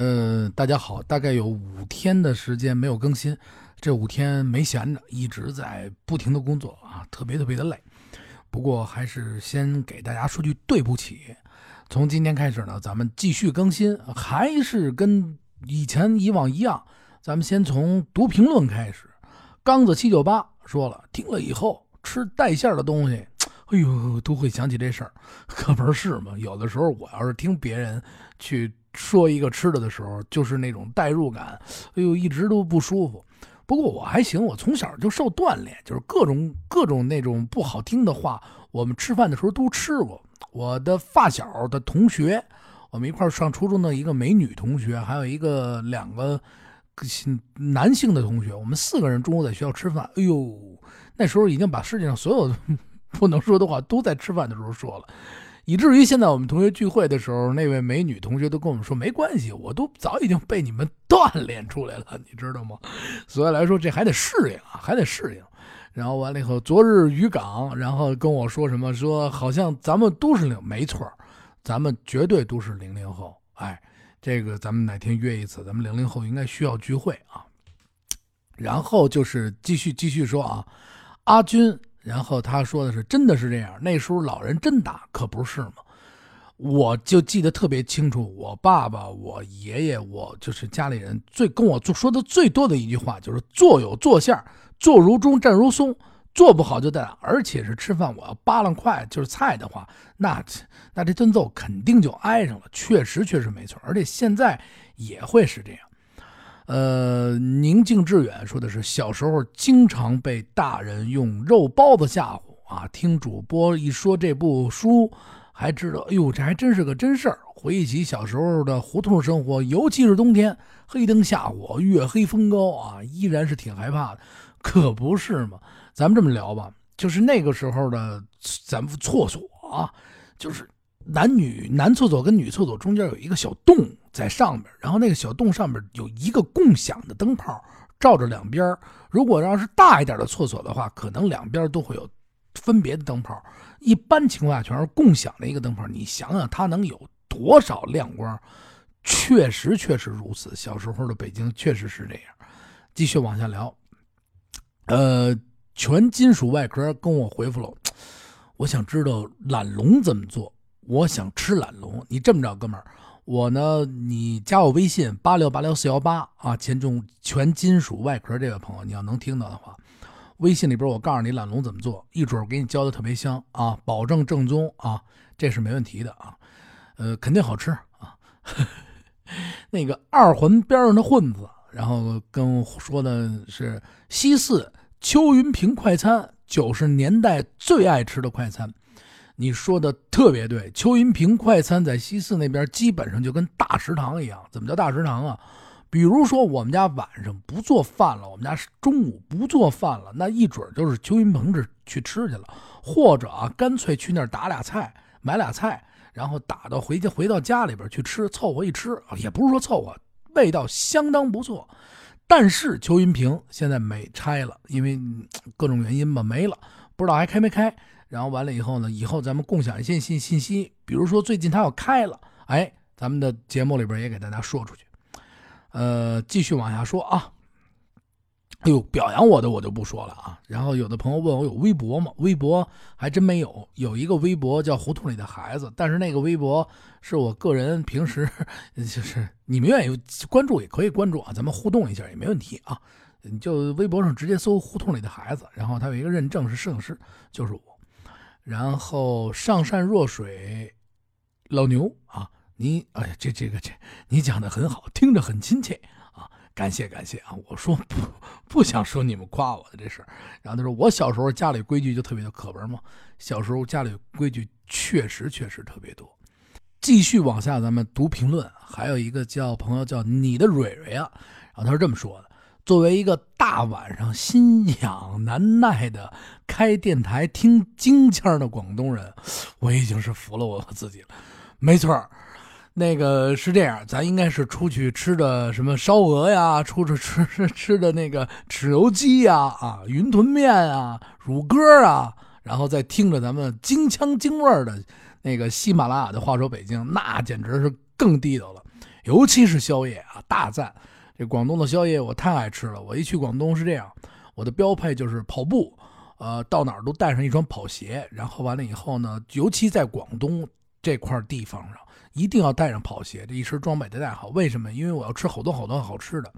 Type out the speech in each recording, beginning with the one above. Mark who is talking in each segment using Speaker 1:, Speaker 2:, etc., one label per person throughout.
Speaker 1: 呃，大家好，大概有五天的时间没有更新，这五天没闲着，一直在不停的工作啊，特别特别的累。不过还是先给大家说句对不起，从今天开始呢，咱们继续更新，还是跟以前以往一样，咱们先从读评论开始。刚子七九八说了，听了以后吃带馅的东西。哎呦，都会想起这事儿，可不是嘛？有的时候我要是听别人去说一个吃的的时候，就是那种代入感，哎呦，一直都不舒服。不过我还行，我从小就受锻炼，就是各种各种那种不好听的话，我们吃饭的时候都吃过。我的发小的同学，我们一块上初中的一个美女同学，还有一个两个男性的同学，我们四个人中午在学校吃饭。哎呦，那时候已经把世界上所有。不能说的话都在吃饭的时候说了，以至于现在我们同学聚会的时候，那位美女同学都跟我们说没关系，我都早已经被你们锻炼出来了，你知道吗？所以来说这还得适应啊，还得适应。然后完了以后，昨日渔港，然后跟我说什么？说好像咱们都是零，没错，咱们绝对都是零零后。哎，这个咱们哪天约一次，咱们零零后应该需要聚会啊。然后就是继续继续说啊，阿军。然后他说的是，真的是这样。那时候老人真打，可不是吗？我就记得特别清楚，我爸爸、我爷爷，我就是家里人最跟我做说的最多的一句话，就是坐有坐相，坐如钟，站如松，坐不好就得打。而且是吃饭，我要扒拉快，就是菜的话，那那这顿揍肯定就挨上了。确实，确实没错。而且现在也会是这样。呃，宁静致远说的是小时候经常被大人用肉包子吓唬啊。听主播一说这部书，还知道，哎呦，这还真是个真事儿。回忆起小时候的胡同生活，尤其是冬天，黑灯瞎火，月黑风高啊，依然是挺害怕的。可不是嘛？咱们这么聊吧，就是那个时候的咱们厕所啊，就是男女男厕所跟女厕所中间有一个小洞。在上面，然后那个小洞上面有一个共享的灯泡，照着两边。如果要是大一点的厕所的话，可能两边都会有分别的灯泡。一般情况下全是共享的一个灯泡。你想想，它能有多少亮光？确实，确实如此。小时候的北京确实是这样。继续往下聊。呃，全金属外壳跟我回复了，我想知道懒龙怎么做。我想吃懒龙。你这么着，哥们儿。我呢，你加我微信八六八六四幺八啊，前中全金属外壳这位朋友，你要能听到的话，微信里边我告诉你懒龙怎么做，一准给你教的特别香啊，保证正宗啊，这是没问题的啊，呃，肯定好吃啊。那个二环边上的混子，然后跟我说的是西四邱云平快餐，九十年代最爱吃的快餐。你说的特别对，邱云平快餐在西四那边基本上就跟大食堂一样。怎么叫大食堂啊？比如说我们家晚上不做饭了，我们家中午不做饭了，那一准就是邱云平这去吃去了，或者啊，干脆去那儿打俩菜，买俩菜，然后打到回家回到家里边去吃，凑合一吃也不是说凑合，味道相当不错。但是邱云平现在没拆了，因为各种原因吧没了，不知道还开没开。然后完了以后呢？以后咱们共享一些信信息，比如说最近它要开了，哎，咱们的节目里边也给大家说出去。呃，继续往下说啊。哎呦，表扬我的我就不说了啊。然后有的朋友问我有微博吗？微博还真没有，有一个微博叫胡同里的孩子，但是那个微博是我个人平时就是你们愿意关注也可以关注啊，咱们互动一下也没问题啊。你就微博上直接搜胡同里的孩子，然后他有一个认证是摄影师，就是我。然后上善若水，老牛啊，你哎呀，这这个这，你讲的很好，听着很亲切啊，感谢感谢啊！我说不不想说你们夸我的这事儿然后他说我小时候家里规矩就特别的可文嘛，小时候家里规矩确实确实特别多。继续往下，咱们读评论，还有一个叫朋友叫你的蕊蕊啊，然后他是这么说的。作为一个大晚上心痒难耐的开电台听京腔的广东人，我已经是服了我自己了。没错那个是这样，咱应该是出去吃的什么烧鹅呀，出去吃吃吃的那个豉油鸡呀，啊，云吞面啊，乳鸽啊，然后再听着咱们京腔京味的那个喜马拉雅的话说北京，那简直是更地道了。尤其是宵夜啊，大赞！这广东的宵夜我太爱吃了。我一去广东是这样，我的标配就是跑步，呃，到哪儿都带上一双跑鞋。然后完了以后呢，尤其在广东这块地方上，一定要带上跑鞋，这一身装备得带好。为什么？因为我要吃好多好多好吃的。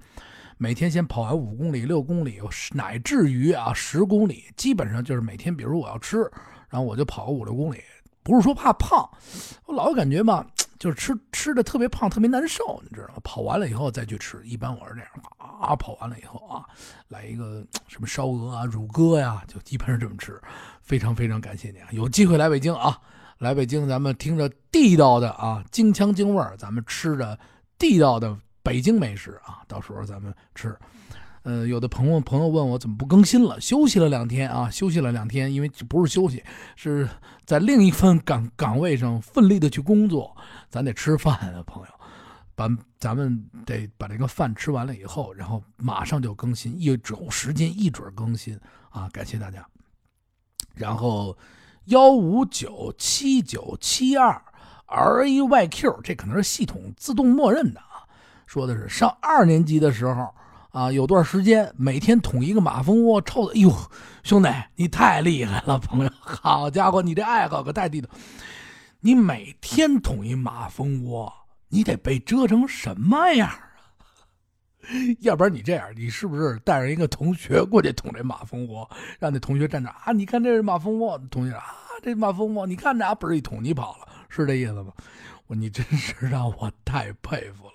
Speaker 1: 每天先跑完五公里、六公里，乃至于啊十公里，基本上就是每天，比如我要吃，然后我就跑个五六公里。不是说怕胖，我老感觉吧，就是吃吃的特别胖，特别难受，你知道吗？跑完了以后再去吃，一般我是这样啊，跑完了以后啊，来一个什么烧鹅啊、乳鸽呀，就基本上这么吃。非常非常感谢你啊！有机会来北京啊，来北京咱们听着地道的啊，京腔京味儿，咱们吃着地道的。北京美食啊，到时候咱们吃。呃，有的朋友朋友问我怎么不更新了？休息了两天啊，休息了两天，因为不是休息，是在另一份岗岗位上奋力的去工作。咱得吃饭啊，朋友，把咱们得把这个饭吃完了以后，然后马上就更新，一有时间一准更新啊！感谢大家。然后幺五九七九七二 R A Y Q，这可能是系统自动默认的啊。说的是上二年级的时候啊，有段时间每天捅一个马蜂窝，臭的，哎呦，兄弟你太厉害了，朋友，好家伙，你这爱好可太地道。你每天捅一马蜂窝，你得被蛰成什么样啊？要不然你这样，你是不是带上一个同学过去捅这马蜂窝，让那同学站着啊？你看这是马蜂窝，同学啊，这马蜂窝，你看这嘣一捅，你跑了，是这意思吗？我你真是让我太佩服了。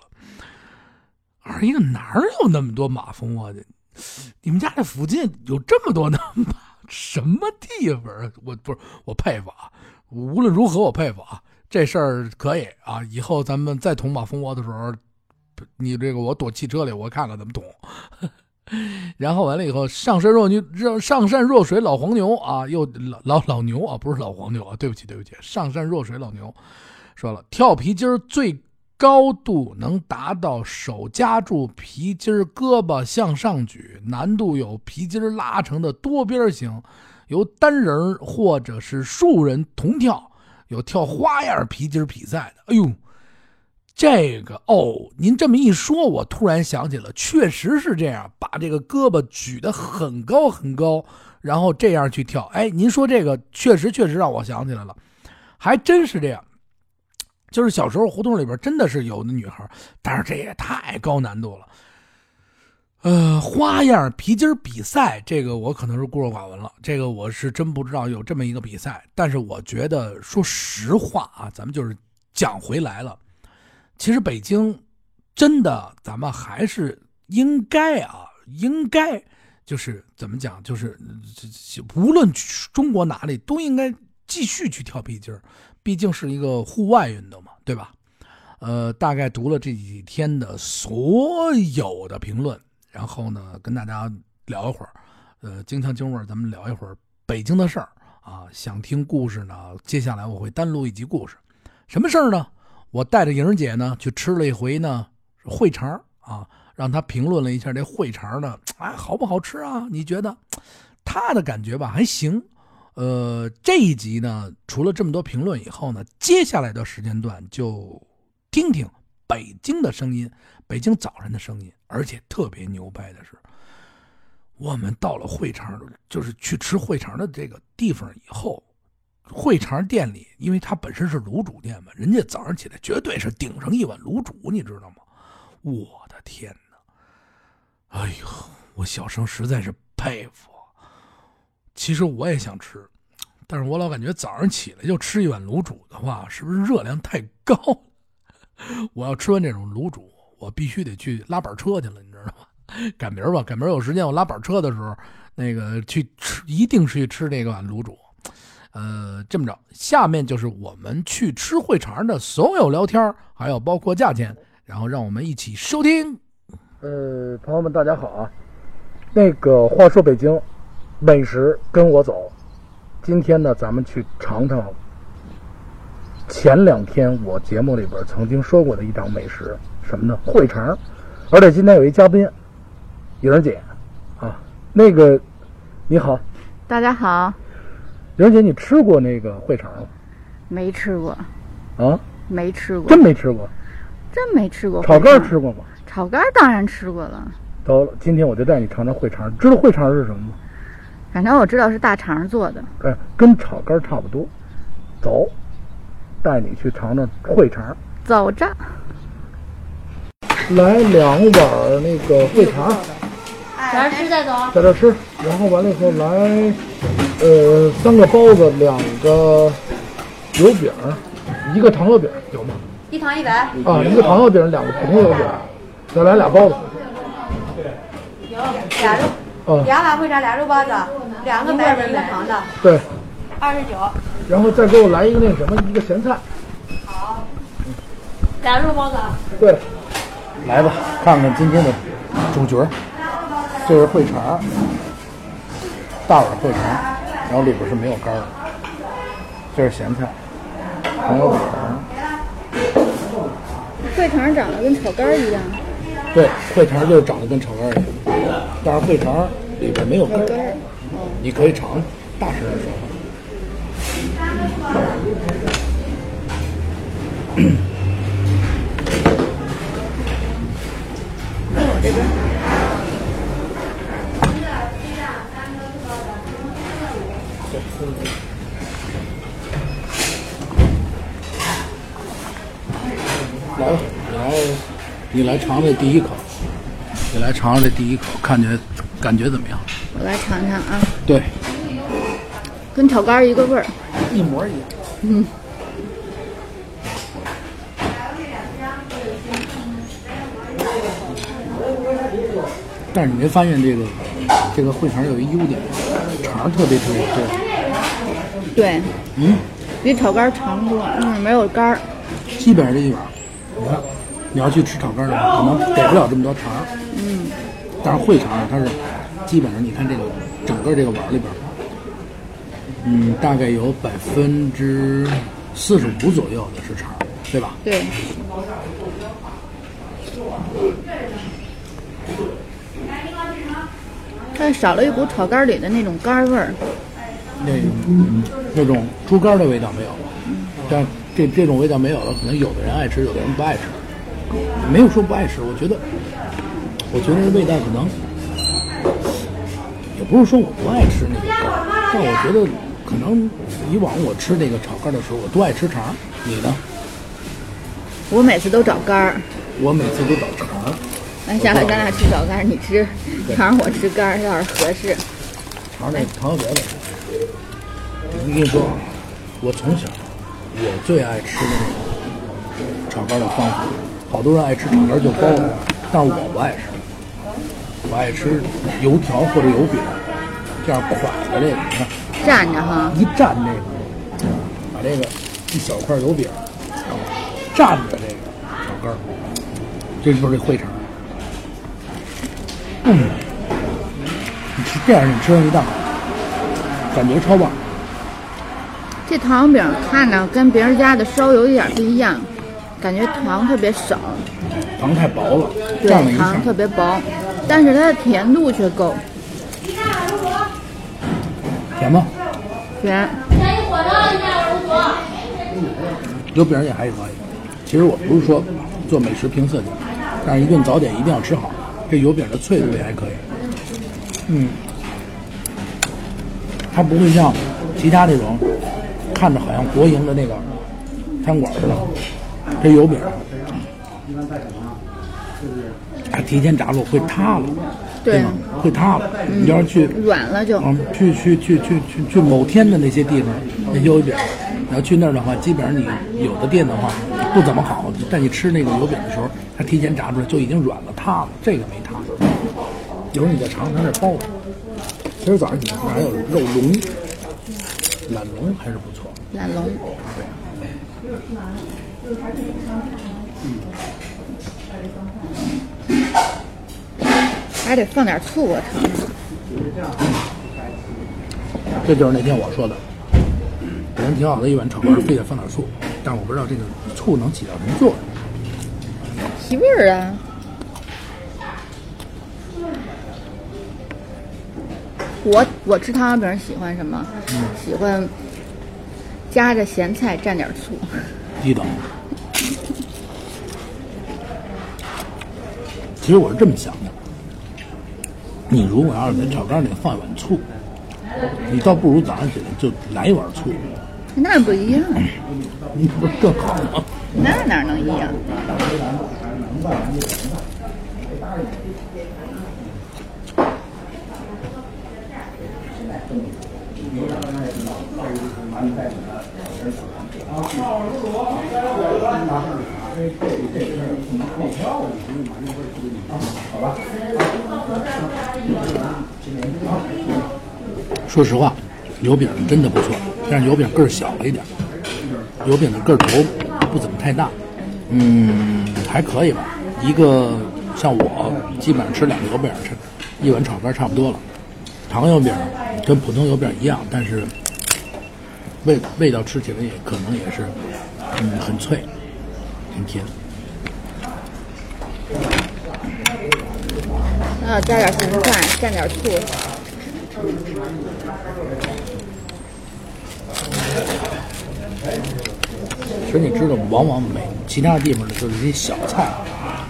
Speaker 1: 二一个哪有那么多马蜂窝的？你们家这附近有这么多的马？什么地方啊？我不是我佩服啊！无论如何我佩服啊！这事儿可以啊！以后咱们再捅马蜂窝的时候，你这个我躲汽车里，我看看怎么捅。然后完了以后，上善若牛，上善若水老黄牛啊，又老老老牛啊，不是老黄牛啊！对不起对不起，上善若水老牛说了，跳皮筋最。高度能达到手夹住皮筋胳膊向上举，难度有皮筋拉成的多边形，由单人或者是数人同跳，有跳花样皮筋比赛的。哎呦，这个哦，您这么一说，我突然想起了，确实是这样，把这个胳膊举得很高很高，然后这样去跳。哎，您说这个确实确实让我想起来了，还真是这样。就是小时候胡同里边真的是有的女孩，但是这也太高难度了。呃，花样皮筋比赛，这个我可能是孤陋寡闻了，这个我是真不知道有这么一个比赛。但是我觉得，说实话啊，咱们就是讲回来了，其实北京真的，咱们还是应该啊，应该就是怎么讲，就是无论中国哪里都应该继续去跳皮筋儿。毕竟是一个户外运动嘛，对吧？呃，大概读了这几天的所有的评论，然后呢，跟大家聊一会儿，呃，京腔京味，咱们聊一会儿北京的事儿啊。想听故事呢，接下来我会单录一集故事。什么事儿呢？我带着莹姐呢去吃了一回呢烩肠啊，让她评论了一下这烩肠呢，哎，好不好吃啊？你觉得？她的感觉吧，还行。呃，这一集呢，除了这么多评论以后呢，接下来的时间段就听听北京的声音，北京早晨的声音。而且特别牛掰的是，我们到了会肠，就是去吃会肠的这个地方以后，会肠店里，因为它本身是卤煮店嘛，人家早上起来绝对是顶上一碗卤煮，你知道吗？我的天哪！哎呦，我小生实在是佩服。其实我也想吃，但是我老感觉早上起来就吃一碗卤煮的话，是不是热量太高？我要吃完这种卤煮，我必须得去拉板车去了，你知道吗？赶明儿吧，赶明儿有时间，我拉板车的时候，那个去吃，一定是去吃那个碗卤煮。呃，这么着，下面就是我们去吃会肠的所有聊天，还有包括价钱，然后让我们一起收听。呃，朋友们，大家好啊。那个话说北京。美食跟我走，今天呢，咱们去尝尝前两天我节目里边曾经说过的一档美食，什么呢？烩肠。而且今天有一嘉宾，莹儿姐，啊，那个你好，
Speaker 2: 大家好，
Speaker 1: 莹儿姐，你吃过那个烩肠吗？
Speaker 2: 没吃过，
Speaker 1: 啊，
Speaker 2: 没吃过，
Speaker 1: 真没吃过，
Speaker 2: 真没吃过
Speaker 1: 炒肝吃过吗？
Speaker 2: 炒肝当然吃过了。
Speaker 1: 走了，今天我就带你尝尝烩肠。知道烩肠是什么吗？
Speaker 2: 反正我知道是大肠做的。
Speaker 1: 哎，跟炒肝差不多。走，带你去尝尝烩肠。
Speaker 2: 走着。
Speaker 1: 来两碗那个烩肠。
Speaker 2: 在这吃再走。
Speaker 1: 在这吃，然后完了以后来，呃，三个包子，两个油饼，一个糖油饼，有吗？
Speaker 2: 一糖一百。
Speaker 1: 啊，一个糖油饼，两个普通油饼，再来俩包子。
Speaker 2: 有俩肉。
Speaker 1: 啊。
Speaker 2: 两碗烩肠，俩肉包子，两个白的，一个糖的。
Speaker 1: 对。
Speaker 2: 二十九。
Speaker 1: 然后再给我来一个那什么，一个咸菜。
Speaker 2: 好。俩肉包子。
Speaker 1: 对。来吧，看看今天的主角。这是烩肠，大碗烩肠，然后里边是没有干的。这是咸菜，还有饼。
Speaker 2: 烩肠长得跟炒肝一样。
Speaker 1: 对，烩肠就是长得跟炒肝一样，但是烩肠里边没有干。你可以尝，大声的说。
Speaker 2: 我这边。
Speaker 1: 来吧，你来，你来尝这第一口，你来尝尝这第一口，看觉感觉怎么样？
Speaker 2: 我来尝尝啊。
Speaker 1: 对，
Speaker 2: 跟炒肝一个味儿，
Speaker 1: 一模一样。
Speaker 2: 嗯。
Speaker 1: 但是你没发现这个这个烩肠有一优点，肠特别特别多。
Speaker 2: 对。
Speaker 1: 嗯。
Speaker 2: 比炒肝长多，嗯，没有肝儿。
Speaker 1: 基本上这一碗。你看，你要去吃炒肝的话，可能给不了这么多肠。
Speaker 2: 嗯。
Speaker 1: 但是烩肠它是基本上，你看这个整个这个碗里边，嗯，大概有百分之四十五左右的是肠，对吧？
Speaker 2: 对。但少了一股炒肝里的那种肝味儿。
Speaker 1: 那那种猪肝的味道没有了，但。这这种味道没有了，可能有的人爱吃，有的人不爱吃。没有说不爱吃，我觉得，我觉得味道可能也不是说我不爱吃那个肝，但我觉得可能以往我吃那个炒肝的时候，我都爱吃肠。你呢？
Speaker 2: 我每次都找肝儿。
Speaker 1: 我每次都找肠。
Speaker 2: 那下回咱俩吃炒肝，你吃肠，我吃肝，要是合适。
Speaker 1: 肠那糖别的。我跟你说，我从小。我最爱吃那种炒肝的方法，好多人爱吃炒肝就包子，但是我不爱吃，我爱吃油条或者油饼，这样蒯着这个，你看，
Speaker 2: 蘸着哈，
Speaker 1: 一蘸这个，把这个一小块油饼蘸着这个炒肝，这就是这烩肠。嗯，你吃这样你吃上一档，感觉超棒。
Speaker 2: 这糖油饼看着跟别人家的稍有一点不一样，感觉糖特别少，
Speaker 1: 糖太薄了，
Speaker 2: 对，糖特别薄，但是它的甜度却够。
Speaker 1: 甜吗？
Speaker 2: 甜。
Speaker 1: 油饼也还可以。其实我不是说做美食评测的，但是一顿早点一定要吃好。这油饼的脆度也还可以。嗯，它不会像其他那种。看着好像国营的那个餐馆似的，这油饼，它提前炸过会塌了，对吗？会塌了。你要是去
Speaker 2: 软了就，
Speaker 1: 嗯，去去去去去去某天的那些地方，那油饼，你要去那儿的话，基本上你有的店的话不怎么好。但你吃那个油饼的时候，它提前炸出来就已经软了塌了，这个没塌。有时候你再尝尝它这包子，今儿早上起来还有肉龙，懒龙还是不错。
Speaker 2: 懒龙，还得放点醋啊！
Speaker 1: 这就是那天我说的，本身挺好的一碗炒肝，非得放点醋，但我不知道这个醋能起到什么作用。
Speaker 2: 提味儿啊！我我吃汤圆饼喜欢什么？喜欢。夹着咸菜蘸点醋，
Speaker 1: 地道。其实我是这么想的，你如果要是在炒肝里放一碗醋，你倒不如早上起来就来一碗醋，
Speaker 2: 那不一样，
Speaker 1: 你不是更好吗？
Speaker 2: 那哪能一样？
Speaker 1: 说实话，油饼真的不错，但是油饼个儿小了一点，油饼的个头不怎么太大，嗯，还可以吧。一个像我，基本上吃两个油饼，吃一碗炒肝差不多了。糖油饼跟普通油饼一样，但是味味道吃起来也可能也是，嗯，很脆，很甜。
Speaker 2: 啊，加点咸菜，蘸点醋。
Speaker 1: 其实你知道，往往每其他地方的就是一些小菜、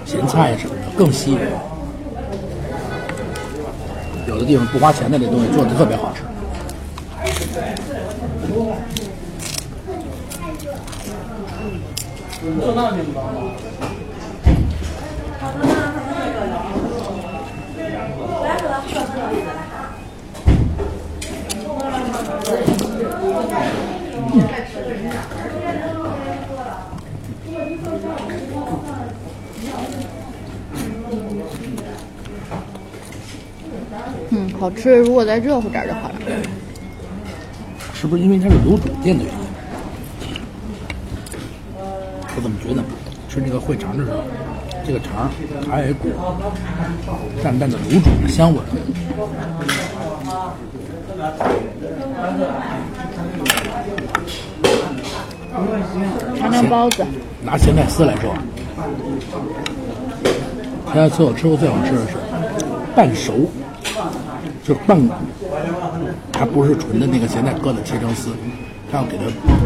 Speaker 1: 咸菜什么的更吸引人。有的地方不花钱的这东西做的特别好吃。
Speaker 2: 嗯，好吃。如果再热乎点儿就好了。
Speaker 1: 是不是因为它是卤煮店的原因？吃这个烩肠的时候，这个肠还有一股淡淡的卤煮的香味儿。
Speaker 2: 尝尝包子，
Speaker 1: 拿咸菜丝来说，咸菜丝我吃过最好吃的是半熟，就是半，它不是纯的那个咸菜疙瘩切成丝，它要给它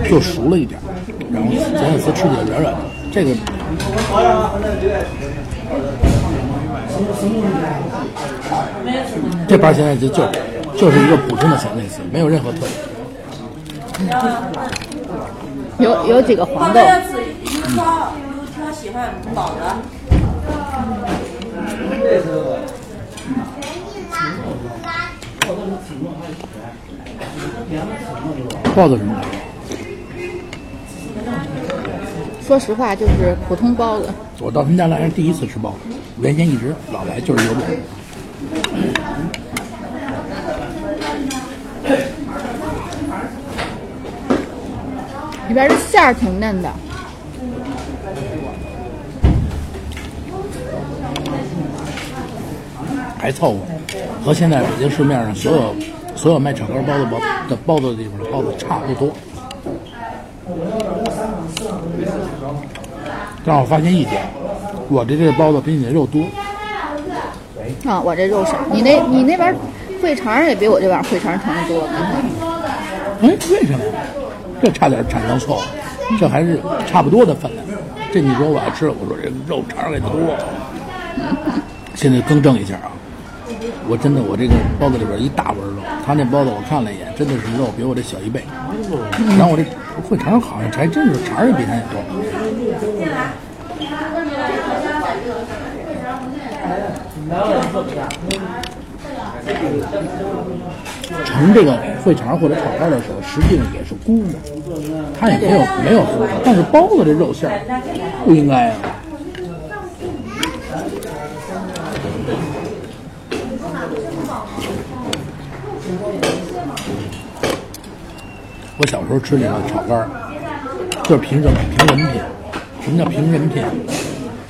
Speaker 1: 做熟了一点，然后咸菜丝吃起来软软的。这个。这盘现在就就就是一个普通的咸菜丝，没有任何特点。
Speaker 2: 有有几个黄豆，
Speaker 3: 包子
Speaker 1: 什么
Speaker 2: 说实话就是普通包子。
Speaker 1: 我到他们家来是第一次吃包子，原先一直老来就是油饼。
Speaker 2: 里边的馅儿挺嫩的，
Speaker 1: 还凑合，和现在北京市面上所有所有卖炒肝包子包的包子的地方的包子差不多。但我发现一点，我这这包子比你的肉多。
Speaker 2: 啊，我这肉少，你那你那边烩肠也比我这碗烩肠盛的多。
Speaker 1: 哎，为什么？这差点产生错误，这还是差不多的分量。这你说我爱吃，我说这肉肠给多。现在更正一下啊，我真的我这个包子里边一大碗肉，他那包子我看了一眼，真的是肉比我这小一倍。然后我这烩肠好像还真是肠也比他多。盛这个烩肠或者炒肝的时候，实际上也是估的，它也没有没有，但是包子这肉馅儿不应该啊。我小时候吃那个炒肝儿，就是凭什么？凭人品。什么叫凭人品？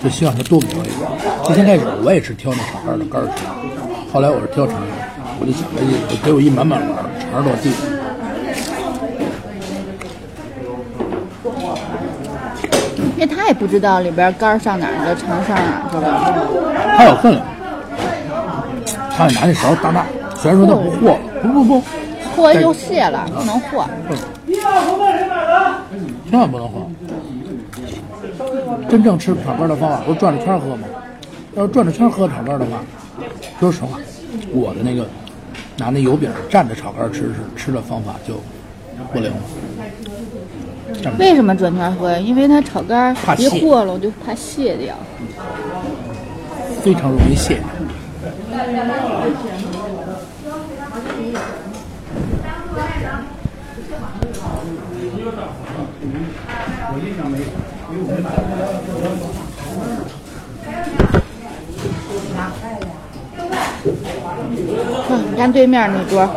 Speaker 1: 就希望他多给我一个。最先开始我也是挑那炒肝儿的肝儿吃，后来我是挑肠儿，我就想着就给我一满满碗儿，肠儿落地。
Speaker 2: 因为他也不知道里边肝儿上哪儿去了，肠上哪儿去了。
Speaker 1: 他有分量，他得拿那勺搭搭。虽然说他不和，不不不，
Speaker 2: 和就泄了，不能和。
Speaker 1: 千万不能和。真正吃炒肝的方法不是转着圈喝吗？要是转着圈喝炒肝的话，说实话，我的那个拿那油饼蘸着炒肝吃是吃的方法就不灵了。
Speaker 2: 为什么转圈喝呀？因为它炒肝一和了，我就怕泄掉。
Speaker 1: 非常容易泄。
Speaker 2: 嗯，你看对面那桌，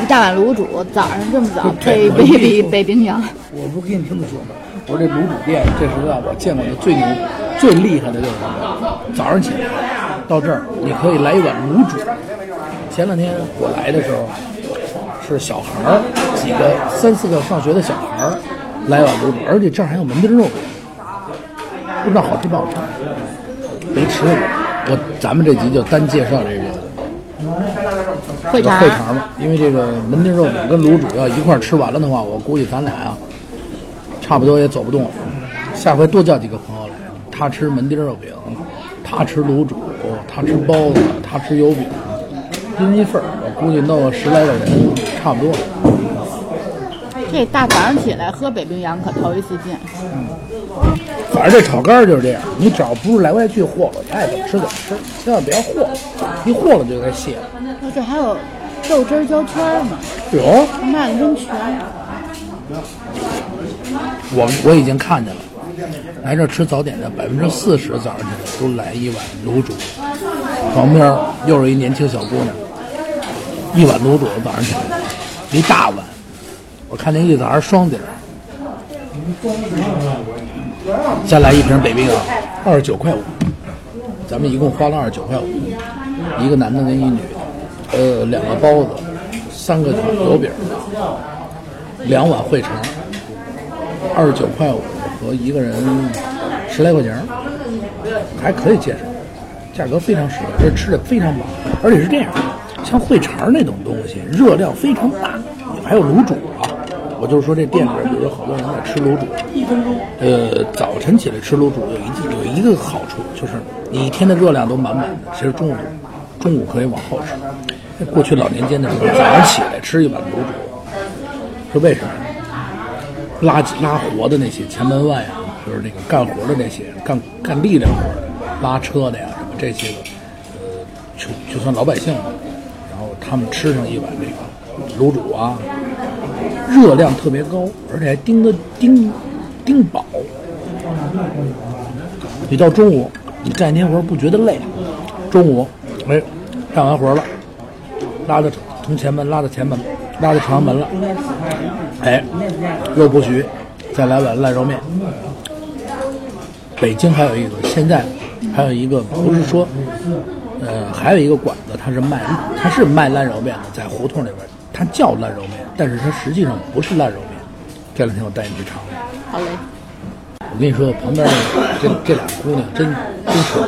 Speaker 2: 一大碗卤煮，早上这么早
Speaker 1: 对
Speaker 2: 配杯比北冰洋，
Speaker 1: 我不跟你这么说吗？我说这卤煮店，这是让我见过的最牛、最厉害的就是什么？早上起来到这儿，你可以来一碗卤煮。前两天我来的时候，是小孩儿，几个三四个上学的小孩儿来碗卤煮，而且这儿还有门钉肉，不知道好吃不好吃，没吃过。我咱们这集就单介绍这个
Speaker 2: 会肠
Speaker 1: 会肠吧，因为这个门钉肉饼跟卤煮要一块儿吃完了的话，我估计咱俩啊，差不多也走不动了。下回多叫几个朋友来，他吃门钉肉饼，他吃卤煮，他吃包子，他吃油饼，一人一份儿，我估计弄个十来个人差不多。
Speaker 2: 这大早上起来喝北冰洋可头一次见。
Speaker 1: 嗯反正这炒肝儿就是这样，你只要不是来来去和了，你爱怎么吃怎么吃，千万别和了，一和了就该卸了。
Speaker 2: 哦，这还有豆汁儿焦圈儿呢，
Speaker 1: 有，
Speaker 2: 卖的真全。
Speaker 1: 我我已经看见了，来这儿吃早点的百分之四十早上起来都来一碗卤煮，旁边又是一年轻小姑娘，一碗卤煮早上起来一大碗，我看见一早上双底儿，再来一瓶北冰洋，二十九块五，咱们一共花了二十九块五，一个男的跟一女的，呃，两个包子，三个油饼，两碗烩肠。二十九块五和一个人十来块钱儿，还可以接受，价格非常实惠，这吃的非常饱，而且是这样，像烩肠那种东西，热量非常大，还有卤煮啊。我就是说这店里边，比如说好多人在吃卤煮，一分钟呃，早晨起来吃卤煮有一有一个好处，就是你一天的热量都满满的，其实中午中午可以往后吃。过去老年间的时候，早上起来吃一碗卤煮，是为什么？拉拉活的那些前门外啊，就是那个干活的那些干干力量活的，拉车的呀什么这些个，呃，就就算老百姓吧，然后他们吃上一碗这个卤煮啊，热量特别高，而且还盯得盯盯饱。你到中午，你干一天活不觉得累，中午，哎，干完活了，拉到从前门拉到前门，拉到长门了。哎，肉不许，再来碗烂肉面。北京还有一个，现在还有一个，不是说，呃，还有一个馆子，它是卖，它是卖烂肉面的，在胡同里边，它叫烂肉面，但是它实际上不是烂肉面。这两天我带你去尝尝。
Speaker 2: 好嘞，
Speaker 1: 我跟你说，旁边这这这俩姑娘真真是，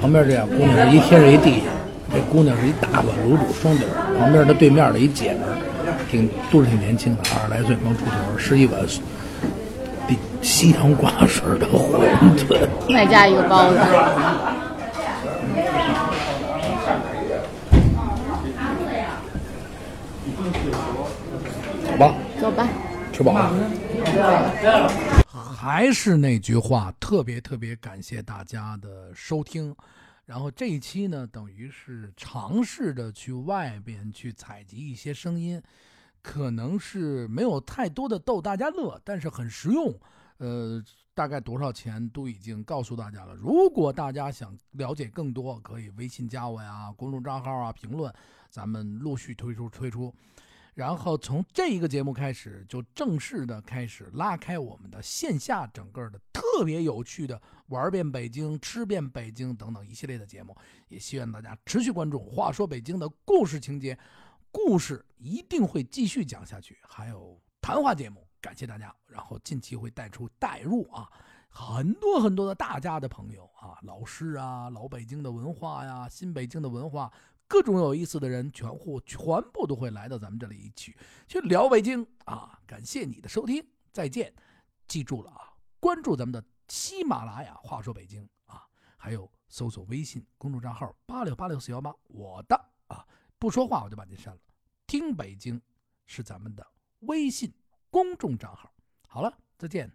Speaker 1: 旁边这俩姑娘是一天是一地下，这姑娘是一大碗卤煮双底儿，旁边她对面的一姐们儿，挺都是挺年轻的，二十来岁刚出头，是一碗比稀汤挂水的馄饨。
Speaker 2: 再加一个包子。
Speaker 1: 好吧，
Speaker 2: 走吧。
Speaker 1: 吃饱了。还是那句话，特别特别感谢大家的收听。然后这一期呢，等于是尝试着去外边去采集一些声音，可能是没有太多的逗大家乐，但是很实用。呃，大概多少钱都已经告诉大家了。如果大家想了解更多，可以微信加我呀，公众账号啊，评论，咱们陆续推出推出。然后从这一个节目开始，就正式的开始拉开我们的线下整个的特别有趣的玩遍北京、吃遍北京等等一系列的节目，也希望大家持续关注。话说北京的故事情节，故事一定会继续讲下去，还有谈话节目，感谢大家。然后近期会带出带入啊，很多很多的大家的朋友啊，老师啊，老北京的文化呀，新北京的文化。各种有意思的人，全户全部都会来到咱们这里一起去聊北京啊！感谢你的收听，再见！记住了啊，关注咱们的喜马拉雅，话说北京啊，还有搜索微信公众账号八六八六四幺八，我的啊，不说话我就把你删了。听北京是咱们的微信公众账号。好了，再见。